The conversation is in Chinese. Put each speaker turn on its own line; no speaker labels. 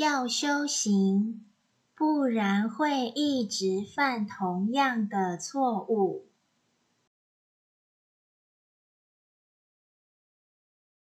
要修行不然会一直犯同样的错误。